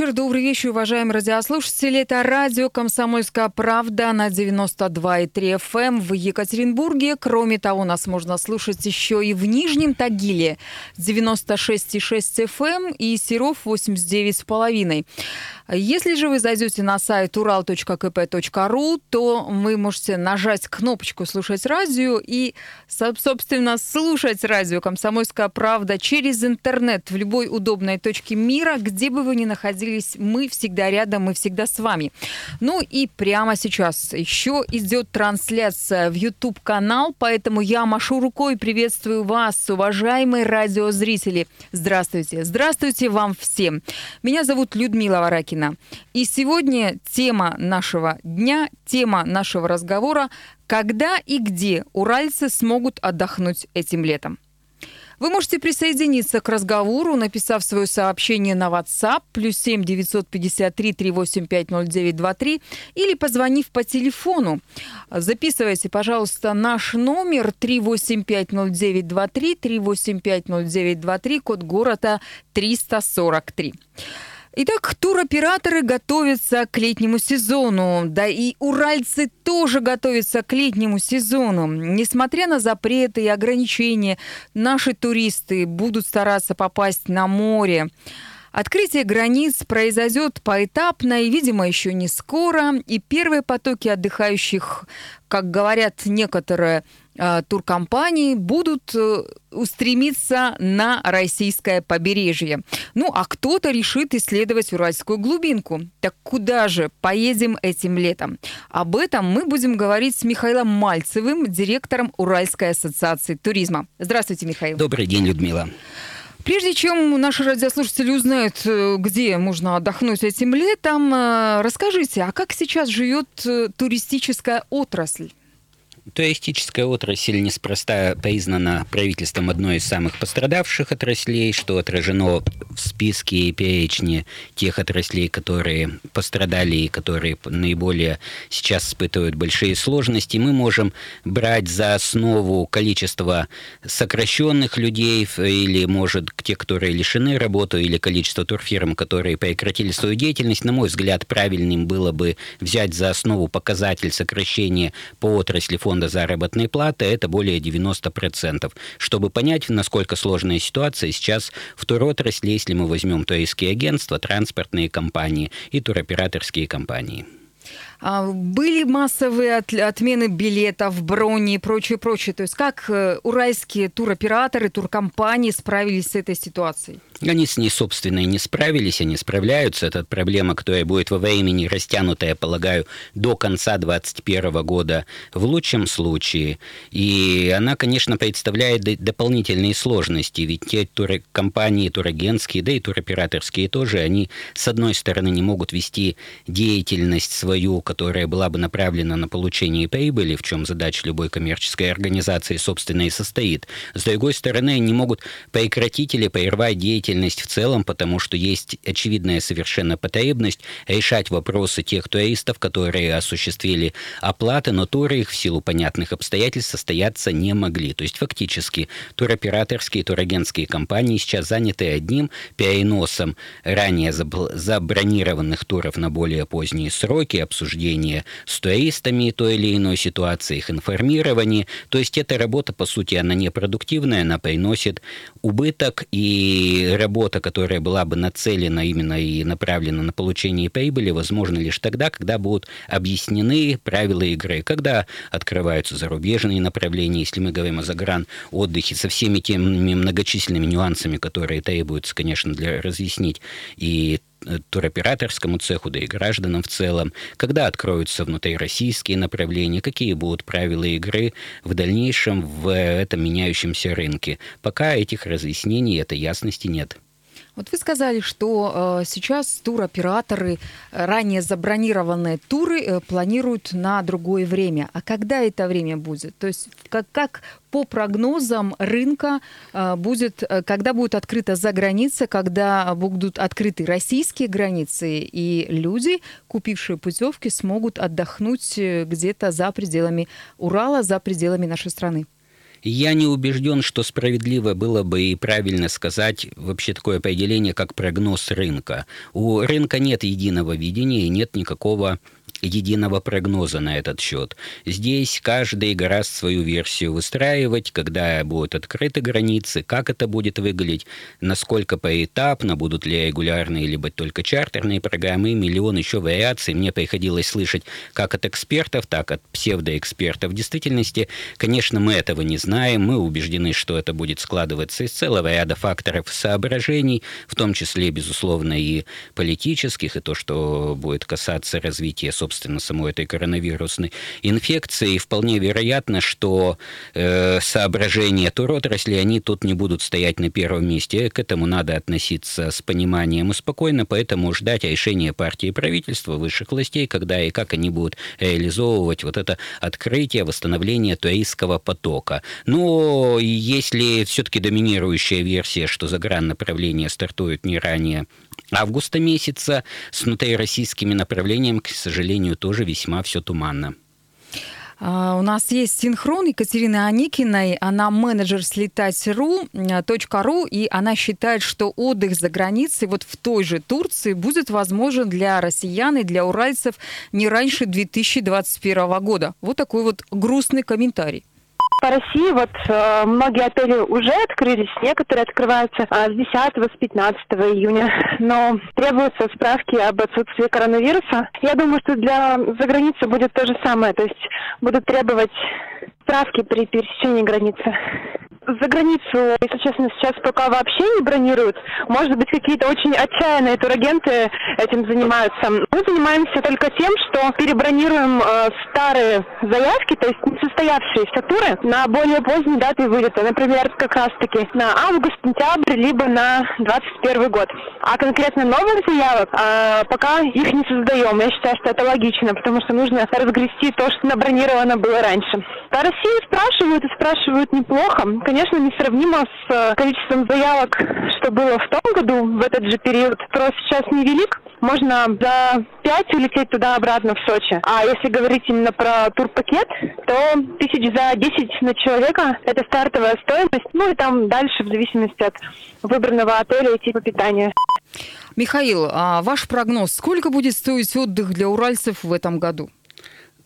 вечер, добрый вечер, уважаемые радиослушатели. Это радио «Комсомольская правда» на 92,3 FM эм в Екатеринбурге. Кроме того, нас можно слушать еще и в Нижнем Тагиле 96,6 FM эм и Серов 89,5. Если же вы зайдете на сайт ural.kp.ru, то вы можете нажать кнопочку «Слушать радио» и, собственно, слушать радио «Комсомольская правда» через интернет в любой удобной точке мира, где бы вы ни находились, мы всегда рядом, мы всегда с вами. Ну и прямо сейчас еще идет трансляция в YouTube-канал, поэтому я машу рукой, приветствую вас, уважаемые радиозрители. Здравствуйте, здравствуйте вам всем. Меня зовут Людмила Варакина. Пушкина. И сегодня тема нашего дня, тема нашего разговора «Когда и где уральцы смогут отдохнуть этим летом?» Вы можете присоединиться к разговору, написав свое сообщение на WhatsApp плюс 7 953 385 0923 или позвонив по телефону. Записывайте, пожалуйста, наш номер 3850923, 3850923, код города 343. Итак, туроператоры готовятся к летнему сезону, да и уральцы тоже готовятся к летнему сезону. Несмотря на запреты и ограничения, наши туристы будут стараться попасть на море. Открытие границ произойдет поэтапно и, видимо, еще не скоро. И первые потоки отдыхающих, как говорят некоторые э, туркомпании, будут э, устремиться на российское побережье. Ну, а кто-то решит исследовать уральскую глубинку. Так куда же поедем этим летом? Об этом мы будем говорить с Михаилом Мальцевым, директором Уральской ассоциации туризма. Здравствуйте, Михаил. Добрый день, Людмила. Прежде чем наши радиослушатели узнают, э, где можно отдохнуть этим летом, расскажите, а как сейчас живет туристическая отрасль? Туристическая отрасль неспроста признана правительством одной из самых пострадавших отраслей, что отражено в списке и перечне тех отраслей, которые пострадали и которые наиболее сейчас испытывают большие сложности. Мы можем брать за основу количество сокращенных людей или, может, те, которые лишены работы, или количество турфирм, которые прекратили свою деятельность. На мой взгляд, правильным было бы взять за основу показатель сокращения по отрасли фонда фонда заработной платы, это более 90%. Чтобы понять, насколько сложная ситуация сейчас в туротрасли, если мы возьмем туристские агентства, транспортные компании и туроператорские компании. А, были массовые отмены билетов, брони и прочее, прочее. То есть как э, уральские туроператоры, туркомпании справились с этой ситуацией? Они с ней, собственно, и не справились, они справляются. Это проблема, которая будет во времени растянутая, полагаю, до конца 2021 года в лучшем случае. И она, конечно, представляет дополнительные сложности, ведь те туркомпании, турагентские, да и туроператорские тоже, они, с одной стороны, не могут вести деятельность свою, которая была бы направлена на получение прибыли, в чем задача любой коммерческой организации, собственно, и состоит. С другой стороны, они могут прекратить или прервать деятельность в целом, потому что есть очевидная совершенно потребность решать вопросы тех туристов, которые осуществили оплаты, но туры их в силу понятных обстоятельств состояться не могли. То есть фактически туроператорские, турагентские компании сейчас заняты одним переносом ранее забронированных туров на более поздние сроки, обсуждения с туристами той или иной ситуации, их информирование. То есть эта работа, по сути, она непродуктивная, она приносит убыток и работа, которая была бы нацелена именно и направлена на получение прибыли, возможно лишь тогда, когда будут объяснены правила игры, когда открываются зарубежные направления, если мы говорим о загран отдыхе, со всеми теми многочисленными нюансами, которые требуются, конечно, для разъяснить и туроператорскому цеху, да и гражданам в целом, когда откроются внутрироссийские направления, какие будут правила игры в дальнейшем в этом меняющемся рынке. Пока этих разъяснений, этой ясности нет. Вот вы сказали, что э, сейчас туроператоры э, ранее забронированные туры э, планируют на другое время. А когда это время будет? То есть как, как по прогнозам рынка э, будет, э, когда будет открыта за граница, когда будут открыты российские границы, и люди, купившие путевки, смогут отдохнуть э, где-то за пределами Урала, за пределами нашей страны? Я не убежден, что справедливо было бы и правильно сказать вообще такое определение, как прогноз рынка. У рынка нет единого видения и нет никакого единого прогноза на этот счет. Здесь каждый гораздо свою версию выстраивать, когда будут открыты границы, как это будет выглядеть, насколько поэтапно, будут ли регулярные либо только чартерные программы, миллион еще вариаций. Мне приходилось слышать как от экспертов, так от псевдоэкспертов. В действительности, конечно, мы этого не знаем, мы убеждены, что это будет складываться из целого ряда факторов соображений, в том числе, безусловно, и политических, и то, что будет касаться развития, собственно, собственно, самой этой коронавирусной инфекции. И вполне вероятно, что э, соображения туротрасли, они тут не будут стоять на первом месте. К этому надо относиться с пониманием и спокойно, поэтому ждать решения партии и правительства, высших властей, когда и как они будут реализовывать вот это открытие, восстановление туристского потока. Но если все-таки доминирующая версия, что заграннаправление стартует не ранее августа месяца. С внутрироссийскими направлениями, к сожалению, тоже весьма все туманно. А, у нас есть синхрон Екатерины Аникиной. Она менеджер слетать.ру, .ру, и она считает, что отдых за границей вот в той же Турции будет возможен для россиян и для уральцев не раньше 2021 года. Вот такой вот грустный комментарий. По России. Вот э, многие отели уже открылись, некоторые открываются э, с 10 с 15 июня, но требуются справки об отсутствии коронавируса. Я думаю, что для заграницы будет то же самое, то есть будут требовать справки при пересечении границы за границу, если честно, сейчас пока вообще не бронируют. Может быть, какие-то очень отчаянные турагенты этим занимаются. Мы занимаемся только тем, что перебронируем э, старые заявки, то есть несостоявшиеся туры, на более поздние даты вылета. Например, как раз-таки на август, сентябрь, либо на 21 год. А конкретно новых заявок э, пока их не создаем. Я считаю, что это логично, потому что нужно разгрести то, что набронировано было раньше. По России спрашивают и спрашивают неплохо. Конечно, несравнимо с э, количеством заявок, что было в том году, в этот же период. Спрос сейчас невелик. Можно за 5 улететь туда-обратно в Сочи. А если говорить именно про турпакет, то тысяч за 10 на человека – это стартовая стоимость. Ну и там дальше, в зависимости от выбранного отеля и типа питания. Михаил, а ваш прогноз, сколько будет стоить отдых для уральцев в этом году?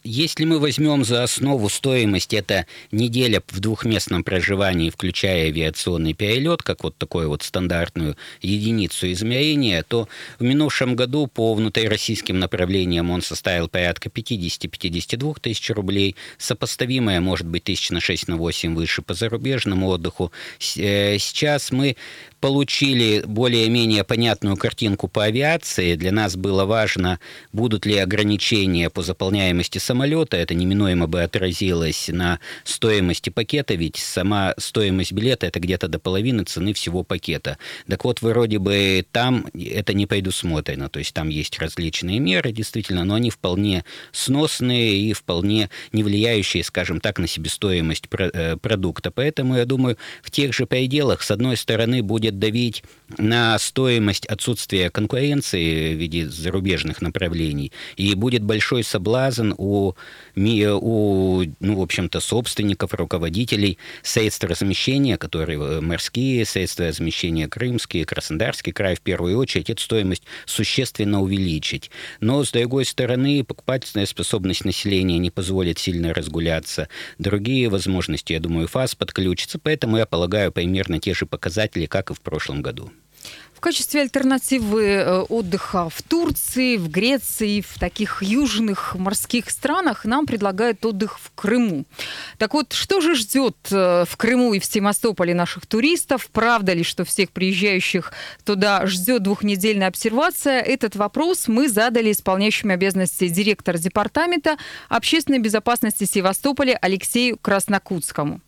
Если мы возьмем за основу стоимость, это неделя в двухместном проживании, включая авиационный перелет, как вот такую вот стандартную единицу измерения, то в минувшем году по внутрироссийским направлениям он составил порядка 50-52 тысяч рублей. Сопоставимое может быть тысяч на 6 на 8 выше по зарубежному отдыху. Э, сейчас мы получили более-менее понятную картинку по авиации. Для нас было важно, будут ли ограничения по заполняемости самолета. Это неминуемо бы отразилось на стоимости пакета, ведь сама стоимость билета – это где-то до половины цены всего пакета. Так вот, вроде бы там это не предусмотрено. То есть там есть различные меры, действительно, но они вполне сносные и вполне не влияющие, скажем так, на себестоимость э, продукта. Поэтому, я думаю, в тех же пределах, с одной стороны, будет давить на стоимость отсутствия конкуренции в виде зарубежных направлений, и будет большой соблазн у, у ну, в общем-то, собственников, руководителей средств размещения, которые э, морские средства размещения, крымские, Краснодарский край в первую очередь, эту стоимость существенно увеличить. Но, с другой стороны, покупательная способность населения не позволит сильно разгуляться. Другие возможности, я думаю, ФАС подключится, поэтому я полагаю примерно те же показатели, как и в прошлом году. Качестве альтернативы э, отдыха в Турции, в Греции, в таких южных морских странах нам предлагают отдых в Крыму. Так вот, что же ждет э, в Крыму и в Севастополе наших туристов? Правда ли, что всех приезжающих туда ждет двухнедельная обсервация? Этот вопрос мы задали исполняющим обязанности директора департамента общественной безопасности Севастополя Алексею Краснокутскому.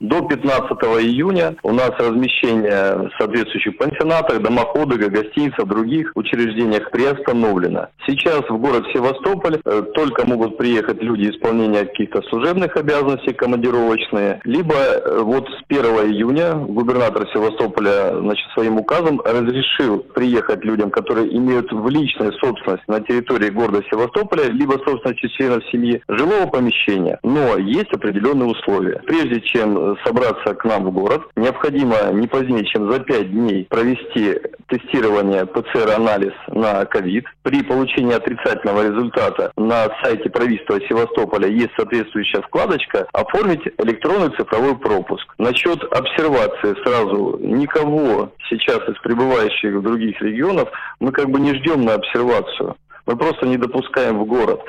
До 15 июня у нас размещение в соответствующих пансионатах, домах отдыха, гостиницах, других учреждениях приостановлено. Сейчас в город Севастополь э, только могут приехать люди исполнения каких-то служебных обязанностей командировочные, либо э, вот с 1 июня губернатор Севастополя значит, своим указом разрешил приехать людям, которые имеют в личной собственности на территории города Севастополя, либо собственности членов семьи, жилого помещения. Но есть определенные условия. Прежде чем собраться к нам в город, необходимо не позднее, чем за 5 дней провести тестирование ПЦР-анализ на ковид. При получении отрицательного результата на сайте правительства Севастополя есть соответствующая вкладочка «Оформить электронный цифровой пропуск». Насчет обсервации сразу никого сейчас из прибывающих в других регионов мы как бы не ждем на обсервацию. Мы просто не допускаем в город.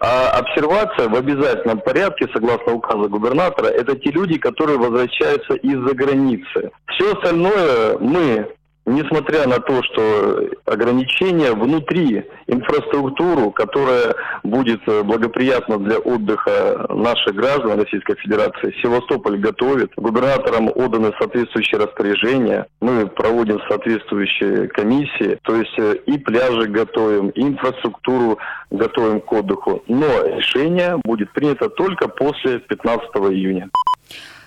А обсервация в обязательном порядке, согласно указу губернатора, это те люди, которые возвращаются из-за границы. Все остальное мы несмотря на то, что ограничения внутри инфраструктуру, которая будет э, благоприятна для отдыха наших граждан Российской Федерации, Севастополь готовит, губернаторам отданы соответствующие распоряжения, мы проводим соответствующие комиссии, то есть э, и пляжи готовим, и инфраструктуру готовим к отдыху. Но решение будет принято только после 15 июня.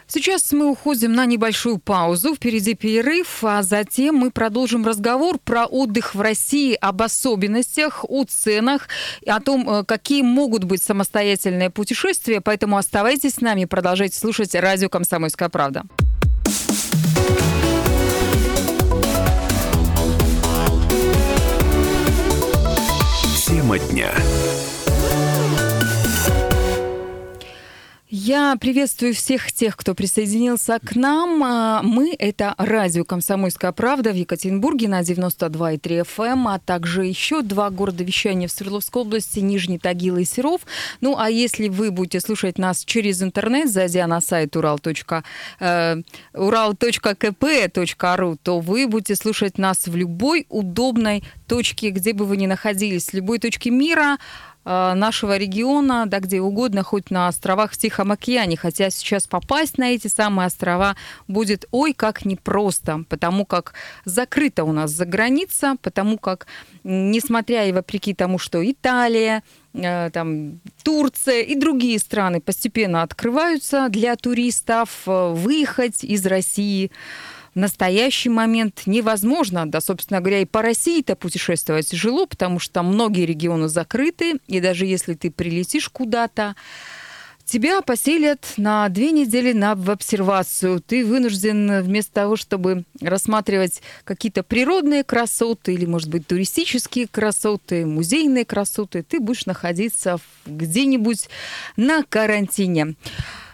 Сейчас мы уходим на небольшую паузу. Впереди перерыв, а затем мы продолжим разговор про отдых в России, об особенностях, о ценах, о том, э, какие могут быть самостоятельные путешествия. Поэтому оставайтесь с нами, продолжайте слушать радио «Комсомольская правда». Тема дня. Я приветствую всех тех, кто присоединился к нам. А, мы — это радио «Комсомольская правда» в Екатеринбурге на 92,3 FM, эм, а также еще два города вещания в Свердловской области, Нижний Тагил и Серов. Ну, а если вы будете слушать нас через интернет, зайдя на сайт урал.кп.ру, э, то вы будете слушать нас в любой удобной точке, где бы вы ни находились, в любой точке мира, нашего региона, да где угодно, хоть на островах в Тихом океане. Хотя сейчас попасть на эти самые острова будет ой как непросто, потому как закрыта у нас за граница, потому как, несмотря и вопреки тому, что Италия, э, там, Турция и другие страны постепенно открываются для туристов, э, выехать из России – в настоящий момент невозможно, да, собственно говоря, и по России-то путешествовать тяжело, потому что многие регионы закрыты, и даже если ты прилетишь куда-то, Тебя поселят на две недели на, в обсервацию. Ты вынужден вместо того, чтобы рассматривать какие-то природные красоты или, может быть, туристические красоты, музейные красоты, ты будешь находиться где-нибудь на карантине.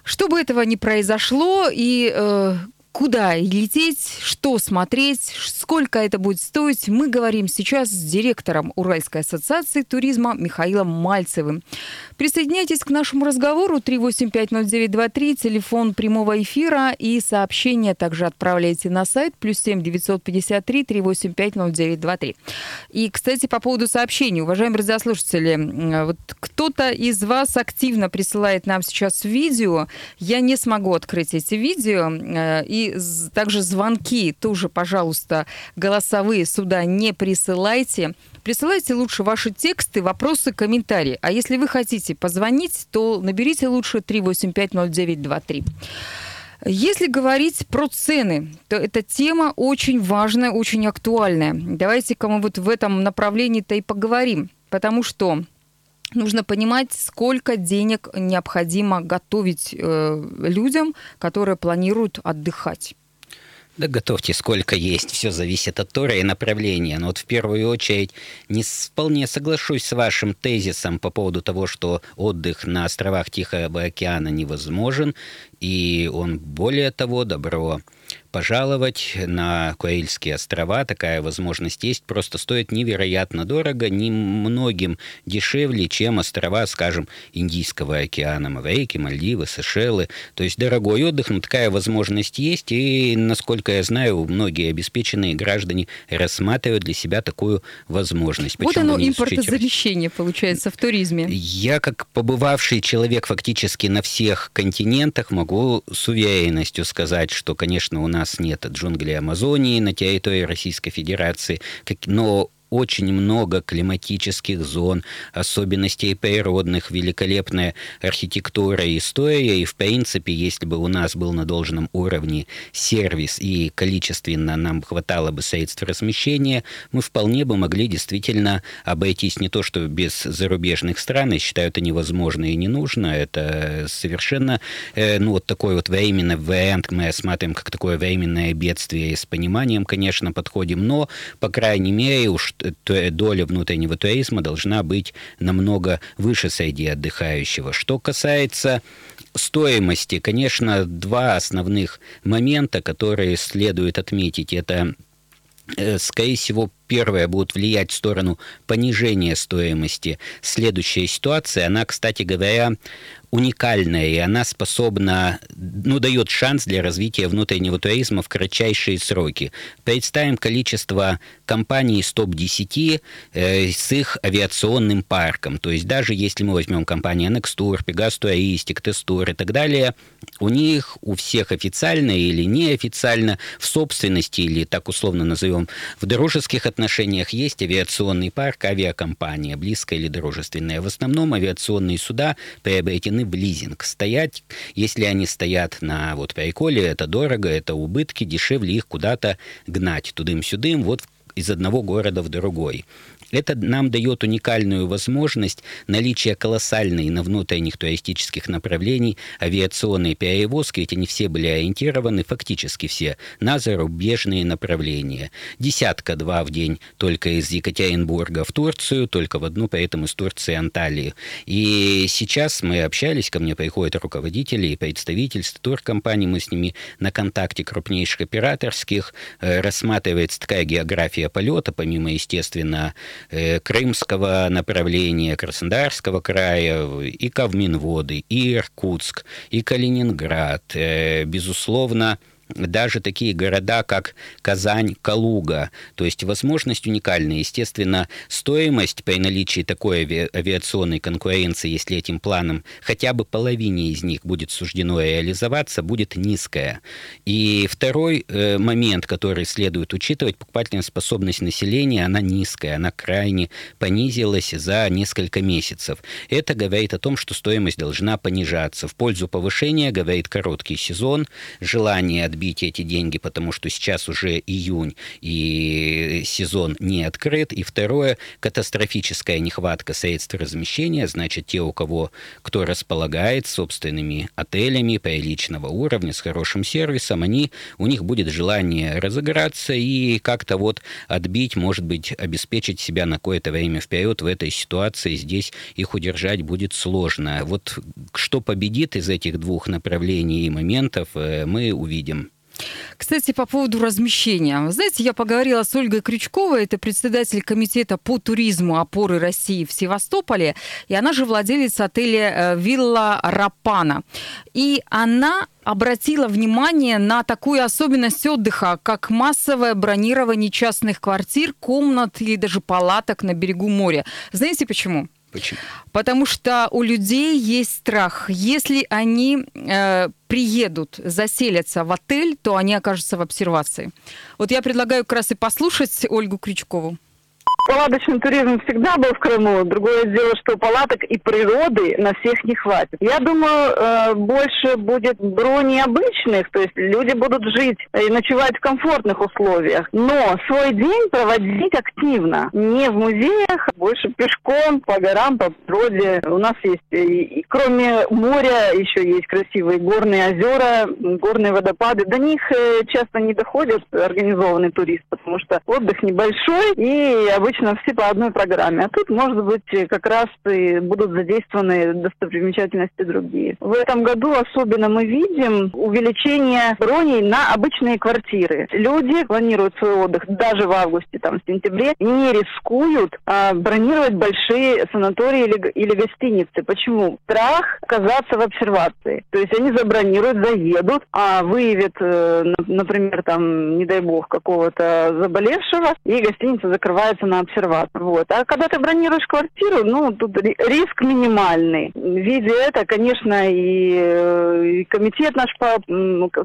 Чтобы этого не произошло, и э, куда лететь, что смотреть, сколько это будет стоить, мы говорим сейчас с директором Уральской ассоциации туризма Михаилом Мальцевым. Присоединяйтесь к нашему разговору. 3850923, телефон прямого эфира. И сообщения также отправляйте на сайт плюс 7 953 3850923. И, кстати, по поводу сообщений, уважаемые радиослушатели, вот кто-то из вас активно присылает нам сейчас видео, я не смогу открыть эти видео, э, и также звонки тоже, пожалуйста, голосовые сюда не присылайте. Присылайте лучше ваши тексты, вопросы, комментарии. А если вы хотите позвонить, то наберите лучше 3850923. Если говорить про цены, то эта тема очень важная, очень актуальная. Давайте-ка мы вот в этом направлении-то и поговорим. Потому что нужно понимать, сколько денег необходимо готовить э, людям, которые планируют отдыхать. Да готовьте сколько есть, все зависит от тура и направления. Но вот в первую очередь не вполне соглашусь с вашим тезисом по поводу того, что отдых на островах Тихого океана невозможен, и он более того добро пожаловать на Куэльские острова. Такая возможность есть. Просто стоит невероятно дорого, немногим дешевле, чем острова, скажем, Индийского океана, Маврики, Мальдивы, Сейшелы. То есть дорогой отдых, но такая возможность есть. И, насколько я знаю, многие обеспеченные граждане рассматривают для себя такую возможность. Вот Почему оно импортозамещение получается в туризме. Я, как побывавший человек фактически на всех континентах, могу с уверенностью сказать, что, конечно, у нас нет джунглей Амазонии на территории Российской Федерации, но очень много климатических зон, особенностей природных, великолепная архитектура и история. И, в принципе, если бы у нас был на должном уровне сервис и количественно нам хватало бы средств размещения, мы вполне бы могли действительно обойтись. Не то, что без зарубежных стран, я считаю, это невозможно и не нужно, это совершенно, э, ну, вот такой вот временный вариант. Мы осматриваем как такое временное бедствие и с пониманием, конечно, подходим, но, по крайней мере, уж доля внутреннего туризма должна быть намного выше среди отдыхающего. Что касается стоимости, конечно, два основных момента, которые следует отметить. Это э, скорее всего, первое будет влиять в сторону понижения стоимости. Следующая ситуация, она, кстати говоря, уникальная, и она способна, ну, дает шанс для развития внутреннего туризма в кратчайшие сроки. Представим количество компаний из топ-10 э, с их авиационным парком. То есть даже если мы возьмем компании Nextour, Pegasus Touristic, Testour и так далее, у них у всех официально или неофициально в собственности или так условно назовем в дружеских отношениях есть авиационный парк, авиакомпания, близкая или дружественная. В основном авиационные суда приобретены должны в лизинг стоять. Если они стоят на вот приколе, это дорого, это убытки, дешевле их куда-то гнать тудым-сюдым, вот из одного города в другой. Это нам дает уникальную возможность наличия колоссальной на внутренних туристических направлений авиационной перевозки, ведь они все были ориентированы, фактически все, на зарубежные направления. Десятка-два в день только из Екатеринбурга в Турцию, только в одну, поэтому из Турции Анталии. И сейчас мы общались, ко мне приходят руководители и представительства туркомпаний, мы с ними на контакте крупнейших операторских, э, рассматривается такая география полета, помимо, естественно, крымского направления, Краснодарского края, и Кавминводы, и Иркутск, и Калининград. Э, безусловно, даже такие города, как Казань, Калуга. То есть возможность уникальная. Естественно, стоимость при наличии такой ави- авиационной конкуренции, если этим планом хотя бы половине из них будет суждено реализоваться, будет низкая. И второй э, момент, который следует учитывать, покупательная способность населения, она низкая, она крайне понизилась за несколько месяцев. Это говорит о том, что стоимость должна понижаться. В пользу повышения говорит короткий сезон, желание от отбить эти деньги, потому что сейчас уже июнь и сезон не открыт. И второе, катастрофическая нехватка средств размещения, значит, те, у кого, кто располагает собственными отелями приличного уровня, с хорошим сервисом, они, у них будет желание разыграться и как-то вот отбить, может быть, обеспечить себя на какое-то время вперед в этой ситуации. Здесь их удержать будет сложно. Вот что победит из этих двух направлений и моментов, э, мы увидим. Кстати, по поводу размещения. Знаете, я поговорила с Ольгой Крючковой, это председатель комитета по туризму опоры России в Севастополе, и она же владелец отеля э, «Вилла Рапана». И она обратила внимание на такую особенность отдыха, как массовое бронирование частных квартир, комнат или даже палаток на берегу моря. Знаете почему? Почему? Потому что у людей есть страх. Если они э, приедут, заселятся в отель, то они окажутся в обсервации. Вот я предлагаю как раз и послушать Ольгу Крючкову. Палаточный туризм всегда был в Крыму. Другое дело, что палаток и природы на всех не хватит. Я думаю, э, больше будет брони обычных, то есть люди будут жить и ночевать в комфортных условиях. Но свой день проводить активно. Не в музеях, а больше пешком, по горам, по природе. У нас есть, и, и кроме моря, еще есть красивые горные озера, горные водопады. До них э, часто не доходит организованный турист, потому что отдых небольшой и обычно обычно все по одной программе, а тут, может быть, как раз и будут задействованы достопримечательности другие. В этом году особенно мы видим увеличение броней на обычные квартиры. Люди планируют свой отдых даже в августе, там, в сентябре, не рискуют а, бронировать большие санатории или, или гостиницы. Почему? Страх оказаться в обсервации. То есть они забронируют, заедут, а выявят, э, например, там, не дай бог, какого-то заболевшего, и гостиница закрывается на обсервацию. Вот. А когда ты бронируешь квартиру, ну, тут риск минимальный. Видя это, конечно, и, э, и комитет наш по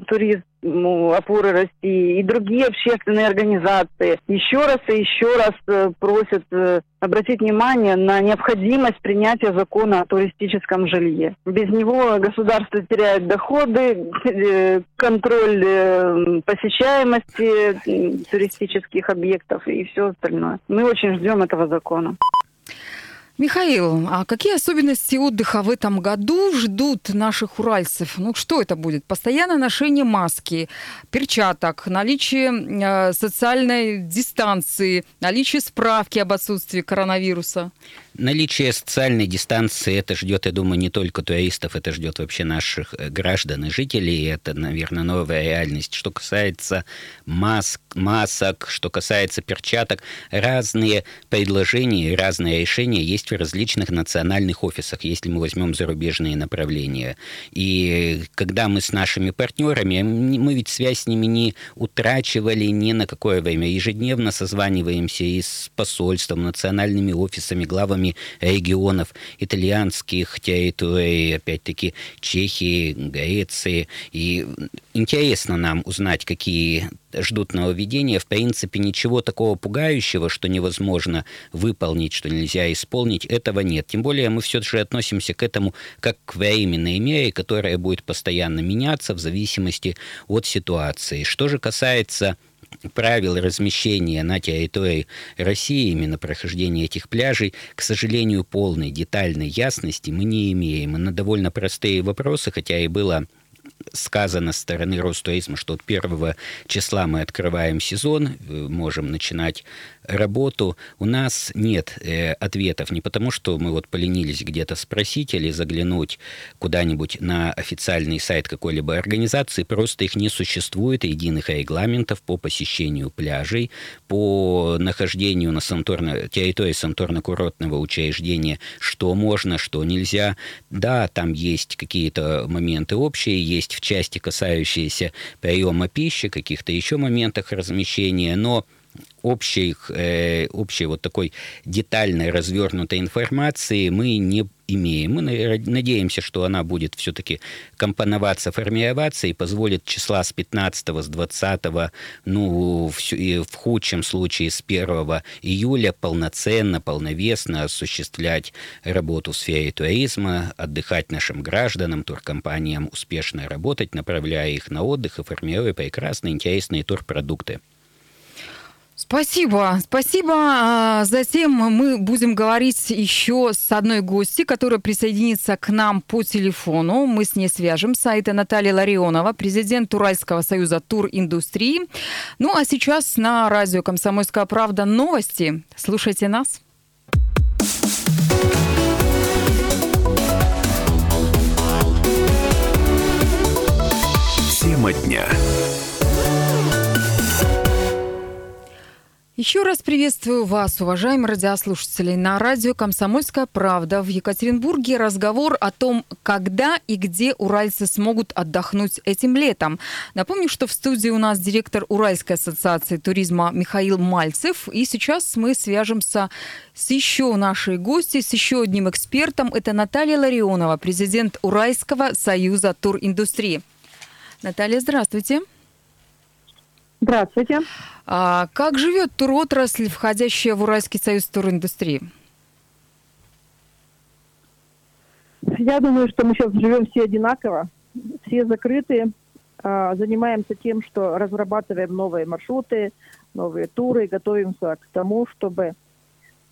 туризм ну, опоры России и другие общественные организации еще раз и еще раз э, просят э, обратить внимание на необходимость принятия закона о туристическом жилье. Без него государство теряет доходы, э, контроль посещаемости туристических объектов и все остальное. Мы очень ждем этого закона. Михаил, а какие особенности отдыха в этом году ждут наших уральцев? Ну, что это будет? Постоянное ношение маски, перчаток, наличие э, социальной дистанции, наличие справки об отсутствии коронавируса? Наличие социальной дистанции, это ждет, я думаю, не только туристов, это ждет вообще наших э, граждан и жителей. Это, наверное, новая реальность. Что касается маск, масок, что касается перчаток, разные предложения, разные решения есть в различных национальных офисах, если мы возьмем зарубежные направления. И когда мы с нашими партнерами, мы ведь связь с ними не утрачивали ни на какое время. Ежедневно созваниваемся и с посольством, национальными офисами, главами главами регионов итальянских территорий, опять-таки Чехии, Греции. И интересно нам узнать, какие ждут нововведения. В принципе, ничего такого пугающего, что невозможно выполнить, что нельзя исполнить, этого нет. Тем более мы все же относимся к этому как к временной мере, которая будет постоянно меняться в зависимости от ситуации. Что же касается правил размещения на территории России, именно прохождения этих пляжей, к сожалению, полной детальной ясности мы не имеем. И на довольно простые вопросы, хотя и было сказано с стороны Ростуризма, что от 1 числа мы открываем сезон, э, можем начинать работу, у нас нет э, ответов. Не потому, что мы вот поленились где-то спросить или заглянуть куда-нибудь на официальный сайт какой-либо организации, просто их не существует, единых регламентов по посещению пляжей, по нахождению на санторно, территории санаторно-курортного учреждения, что можно, что нельзя. Да, там есть какие-то моменты общие, есть в части, касающиеся приема пищи, каких-то еще моментах размещения, но общей, э, общей вот такой детальной развернутой информации мы не имеем. Мы надеемся, что она будет все-таки компоноваться, формироваться и позволит числа с 15 с 20 ну, в, и в худшем случае с 1 июля полноценно, полновесно осуществлять работу в сфере туризма, отдыхать нашим гражданам, туркомпаниям успешно работать, направляя их на отдых и формируя прекрасные, интересные турпродукты. Спасибо, спасибо. А, затем мы будем говорить еще с одной гостью, которая присоединится к нам по телефону. Мы с ней свяжемся. Это Наталья Ларионова, президент Уральского союза туриндустрии. Ну а сейчас на радио «Комсомольская правда» новости. Слушайте нас. Тема дня. Еще раз приветствую вас, уважаемые радиослушатели. На радио «Комсомольская правда» в Екатеринбурге разговор о том, когда и где уральцы смогут отдохнуть этим летом. Напомню, что в студии у нас директор Уральской ассоциации туризма Михаил Мальцев. И сейчас мы свяжемся с еще нашей гостью, с еще одним экспертом. Это Наталья Ларионова, президент Уральского союза туриндустрии. Наталья, здравствуйте. Здравствуйте. А как живет туротрасль, входящая в Уральский союз туриндустрии? Я думаю, что мы сейчас живем все одинаково, все закрыты, а, занимаемся тем, что разрабатываем новые маршруты, новые туры, готовимся к тому, чтобы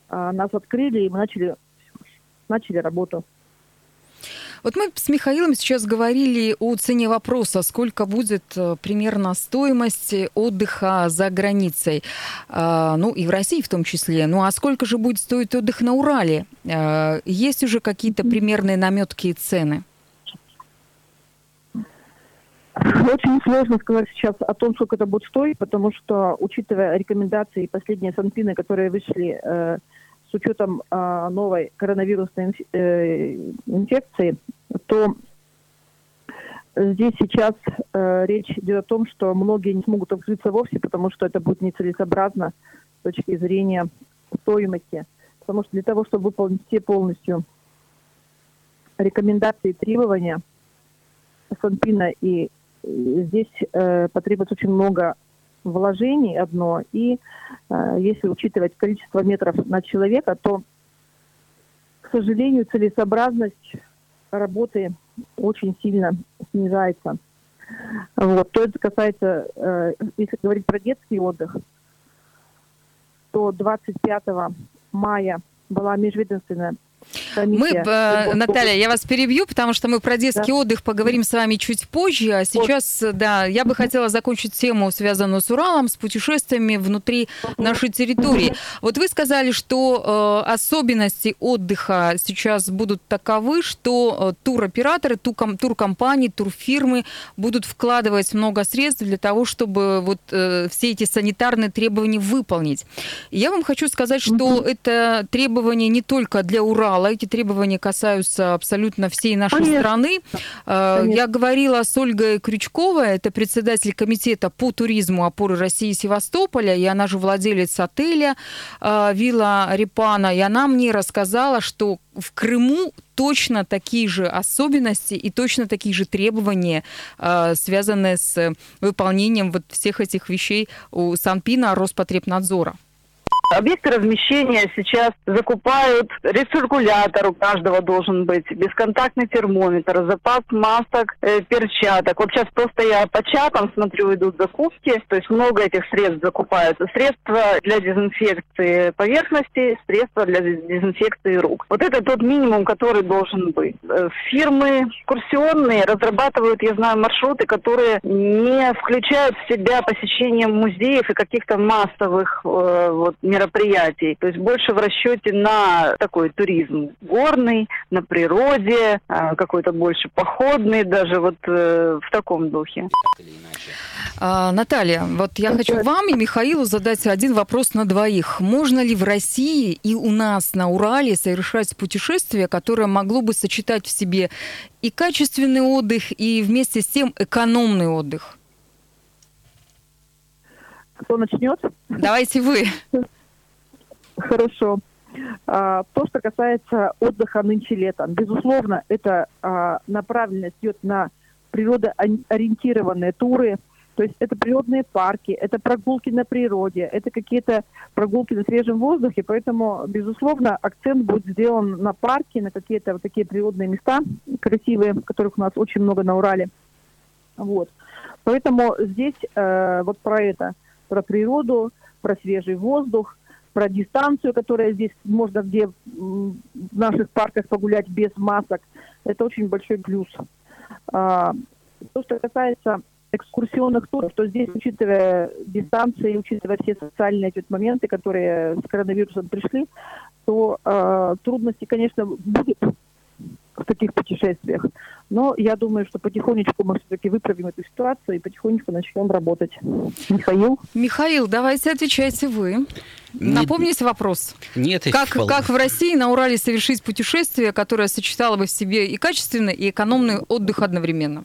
а, нас открыли и мы начали, начали работу. Вот мы с Михаилом сейчас говорили о цене вопроса, сколько будет э, примерно стоимость отдыха за границей, а, ну и в России в том числе. Ну а сколько же будет стоить отдых на Урале? А, есть уже какие-то примерные наметки и цены? Очень сложно сказать сейчас о том, сколько это будет стоить, потому что, учитывая рекомендации последние Санпины, которые вышли э, с учетом э, новой коронавирусной э, инфекции, то здесь сейчас э, речь идет о том, что многие не смогут открыться вовсе, потому что это будет нецелесообразно с точки зрения стоимости. Потому что для того, чтобы выполнить все полностью рекомендации и требования Санпина и здесь э, потребуется очень много вложений одно, и э, если учитывать количество метров на человека, то, к сожалению, целесообразность работы очень сильно снижается. Вот. То это касается, э, если говорить про детский отдых, то 25 мая была межведомственная мы, э, Наталья, я вас перебью, потому что мы про детский да. отдых поговорим с вами чуть позже. А сейчас, да, я бы хотела закончить тему, связанную с Уралом, с путешествиями внутри нашей территории. Вот вы сказали, что э, особенности отдыха сейчас будут таковы, что э, туроператоры, тур туркомпании, турфирмы будут вкладывать много средств для того, чтобы вот э, все эти санитарные требования выполнить. Я вам хочу сказать, что это требования не только для Урала. Эти требования касаются абсолютно всей нашей Конечно. страны. Э, Конечно. Я говорила с Ольгой Крючковой, это председатель комитета по туризму опоры России Севастополя, и она же владелец отеля э, Вилла Репана, и она мне рассказала, что в Крыму точно такие же особенности и точно такие же требования, э, связанные с выполнением вот всех этих вещей у Санпина Роспотребнадзора. Объекты размещения сейчас закупают рециркулятор у каждого должен быть, бесконтактный термометр, запас масок, э, перчаток. Вот сейчас просто я по чатам смотрю, идут закупки, то есть много этих средств закупаются. Средства для дезинфекции поверхности, средства для дезинфекции рук. Вот это тот минимум, который должен быть. Э, фирмы экскурсионные разрабатывают, я знаю, маршруты, которые не включают в себя посещение музеев и каких-то массовых э, вот, мероприятий мероприятий. То есть больше в расчете на такой туризм горный, на природе, а, какой-то больше походный, даже вот э, в таком духе. А, Наталья, вот я хочу вам и Михаилу задать один вопрос на двоих. Можно ли в России и у нас на Урале совершать путешествие, которое могло бы сочетать в себе и качественный отдых, и вместе с тем экономный отдых? Кто начнет? Давайте вы. Хорошо. А, то, что касается отдыха нынче летом, безусловно, это а, направленность идет на природоориентированные туры, то есть это природные парки, это прогулки на природе, это какие-то прогулки на свежем воздухе, поэтому, безусловно, акцент будет сделан на парки, на какие-то вот такие природные места красивые, которых у нас очень много на Урале. Вот. Поэтому здесь э, вот про это, про природу, про свежий воздух, про дистанцию, которая здесь можно где в наших парках погулять без масок. Это очень большой плюс. А, то, что касается экскурсионных туров, то здесь, учитывая дистанции, учитывая все социальные эти моменты, которые с коронавирусом пришли, то э, трудности, конечно, будут в таких путешествиях. Но я думаю, что потихонечку мы все-таки выправим эту ситуацию и потихонечку начнем работать. Михаил? Михаил, давайте отвечайте вы. Нет, Напомните вопрос. Нет, как, как в России на Урале совершить путешествие, которое сочетало бы в себе и качественный, и экономный отдых одновременно?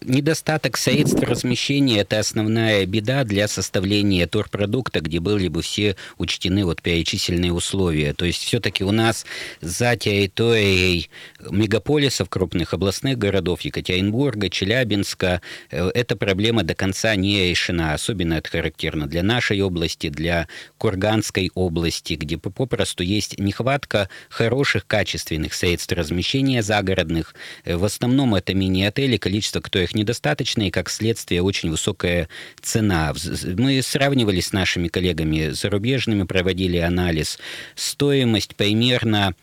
Недостаток средств размещения – это основная беда для составления турпродукта, где были бы все учтены вот перечисленные условия. То есть все-таки у нас за территорией мегаполисов, крупных областных городов Екатеринбурга, Челябинска, э, эта проблема до конца не решена. Особенно это характерно для нашей области, для Курганской области, где попросту есть нехватка хороших, качественных средств размещения загородных. Э, в основном это мини-отели, количество кто их недостаточно, и как следствие очень высокая цена. Мы сравнивали с нашими коллегами зарубежными, проводили анализ. Стоимость примерно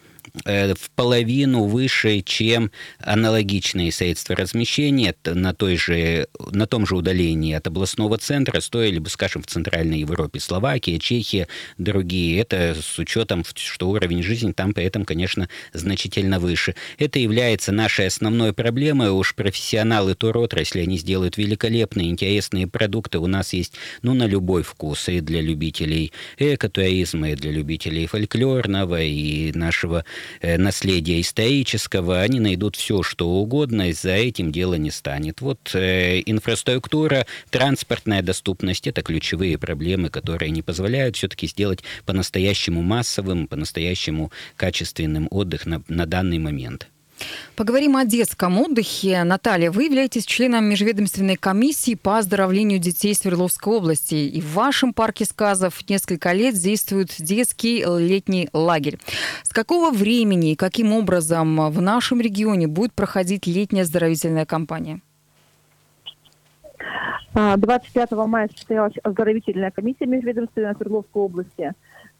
в половину выше, чем аналогичные средства размещения на, той же, на том же удалении от областного центра стоили бы, скажем, в Центральной Европе, Словакия, Чехия, другие. Это с учетом, что уровень жизни там при этом, конечно, значительно выше. Это является нашей основной проблемой. Уж профессионалы туротрасли, они сделают великолепные, интересные продукты. У нас есть, ну, на любой вкус. И для любителей экотуризма, и для любителей фольклорного, и нашего э, наследия исторического. Они найдут все, что угодно, и за этим дело не станет. Вот э, инфраструктура, транспортная доступность – это ключевые проблемы, которые не позволяют все-таки сделать по-настоящему массовым, по-настоящему качественным отдых на, на данный момент. Поговорим о детском отдыхе. Наталья, вы являетесь членом межведомственной комиссии по оздоровлению детей Свердловской области. И в вашем парке сказов несколько лет действует детский летний лагерь. С какого времени и каким образом в нашем регионе будет проходить летняя оздоровительная кампания? 25 а, мая состоялась оздоровительная комиссия межведомственная Свердловской области,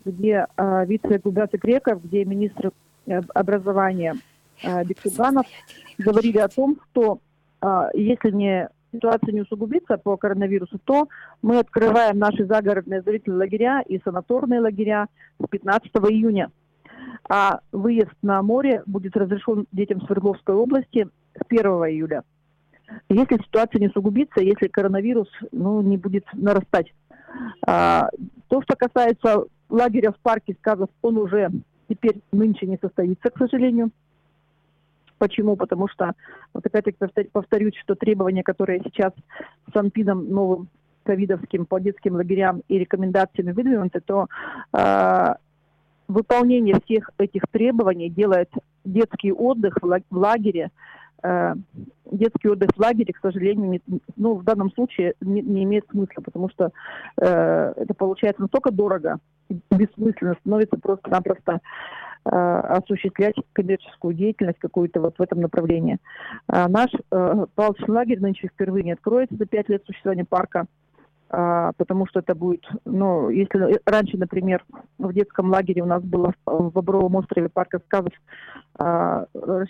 где а, вице-губернатор Греков, где министр э, образования э, Бексуганов говорили о том, что э, если не ситуация не усугубится по коронавирусу, то мы открываем наши загородные зрительные лагеря и санаторные лагеря с 15 июня. А выезд на море будет разрешен детям Свердловской области с 1 июля. Если ситуация не усугубится, если коронавирус ну, не будет нарастать. А, то, что касается лагеря в парке сказов, он уже теперь нынче не состоится, к сожалению. Почему? Потому что, вот опять-таки повторюсь, что требования, которые сейчас Санпином новым ковидовским по детским лагерям и рекомендациями выдвинуты, то э, выполнение всех этих требований делает детский отдых в лагере, э, детский отдых в лагере, к сожалению, не, ну, в данном случае не, не имеет смысла, потому что э, это получается настолько дорого, бессмысленно становится просто-напросто осуществлять коммерческую деятельность какую-то вот в этом направлении. А наш э, палочный лагерь нынче впервые не откроется за пять лет существования парка, а, потому что это будет, ну, если раньше, например, в детском лагере у нас было в Бобровом острове парка сказок а,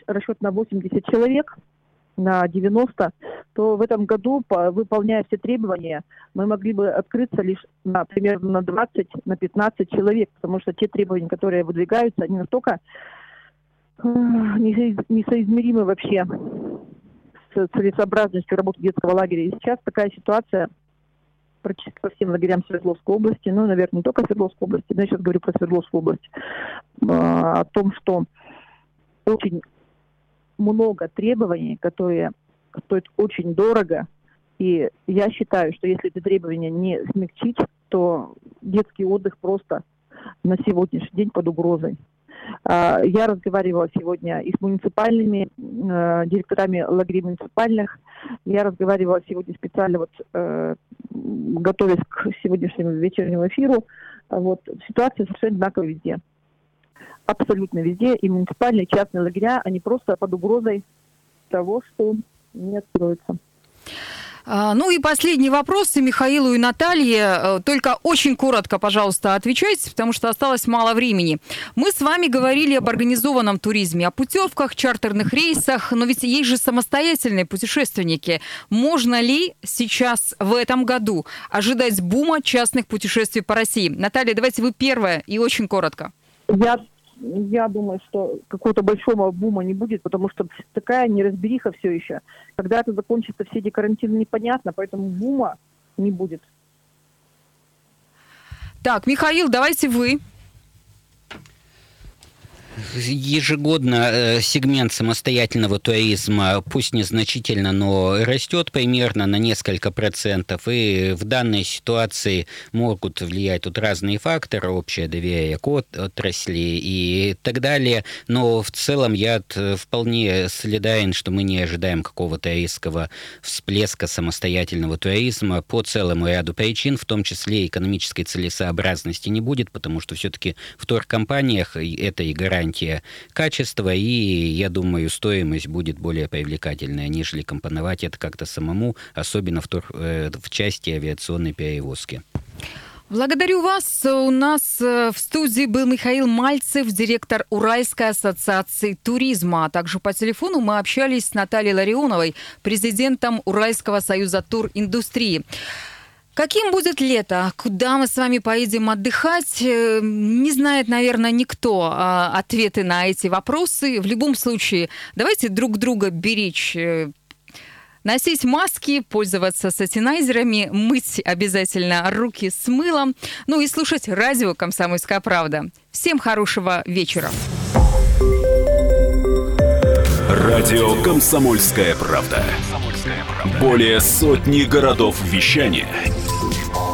расчет на 80 человек, на 90, то в этом году, по, выполняя все требования, мы могли бы открыться лишь на примерно на 20, на 15 человек, потому что те требования, которые выдвигаются, они настолько несоизмеримы вообще с целесообразностью работы детского лагеря. И сейчас такая ситуация практически по всем лагерям Свердловской области, ну, наверное, не только Свердловской области, но я сейчас говорю про Свердловскую область, э, о том, что очень много требований, которые стоят очень дорого. И я считаю, что если эти требования не смягчить, то детский отдых просто на сегодняшний день под угрозой. А, я разговаривала сегодня и с муниципальными э, директорами лагерей муниципальных. Я разговаривала сегодня специально, вот, э, готовясь к сегодняшнему вечернему эфиру. Вот, ситуация совершенно одинаковая везде абсолютно везде, и муниципальные, и частные лагеря, они просто под угрозой того, что не откроются. А, ну и последний вопрос и Михаилу и Наталье. Э, только очень коротко, пожалуйста, отвечайте, потому что осталось мало времени. Мы с вами говорили об организованном туризме, о путевках, чартерных рейсах, но ведь есть же самостоятельные путешественники. Можно ли сейчас в этом году ожидать бума частных путешествий по России? Наталья, давайте вы первая и очень коротко. Я я думаю, что какого-то большого бума не будет, потому что такая неразбериха все еще. Когда это закончится, все эти карантины непонятно, поэтому бума не будет. Так, Михаил, давайте вы ежегодно э, сегмент самостоятельного туризма, пусть незначительно, но растет примерно на несколько процентов. И в данной ситуации могут влиять тут разные факторы, общее доверие к отрасли и так далее. Но в целом я вполне солидарен, что мы не ожидаем какого-то резкого всплеска самостоятельного туризма по целому ряду причин, в том числе экономической целесообразности не будет, потому что все-таки в туркомпаниях это и гарантия гарантия качества, и, я думаю, стоимость будет более привлекательная, нежели компоновать это как-то самому, особенно в, э, в части авиационной перевозки. Благодарю вас. У нас э, в студии был Михаил Мальцев, директор Уральской ассоциации туризма. А также по телефону мы общались с Натальей Ларионовой, президентом Уральского союза туриндустрии. Каким будет лето? Куда мы с вами поедем отдыхать? Э, не знает, наверное, никто а, ответы на эти вопросы. В любом случае, давайте друг друга беречь э, Носить маски, пользоваться сатинайзерами, мыть обязательно руки с мылом, ну и слушать радио «Комсомольская правда». Всем хорошего вечера. Радио «Комсомольская правда». Более сотни городов вещания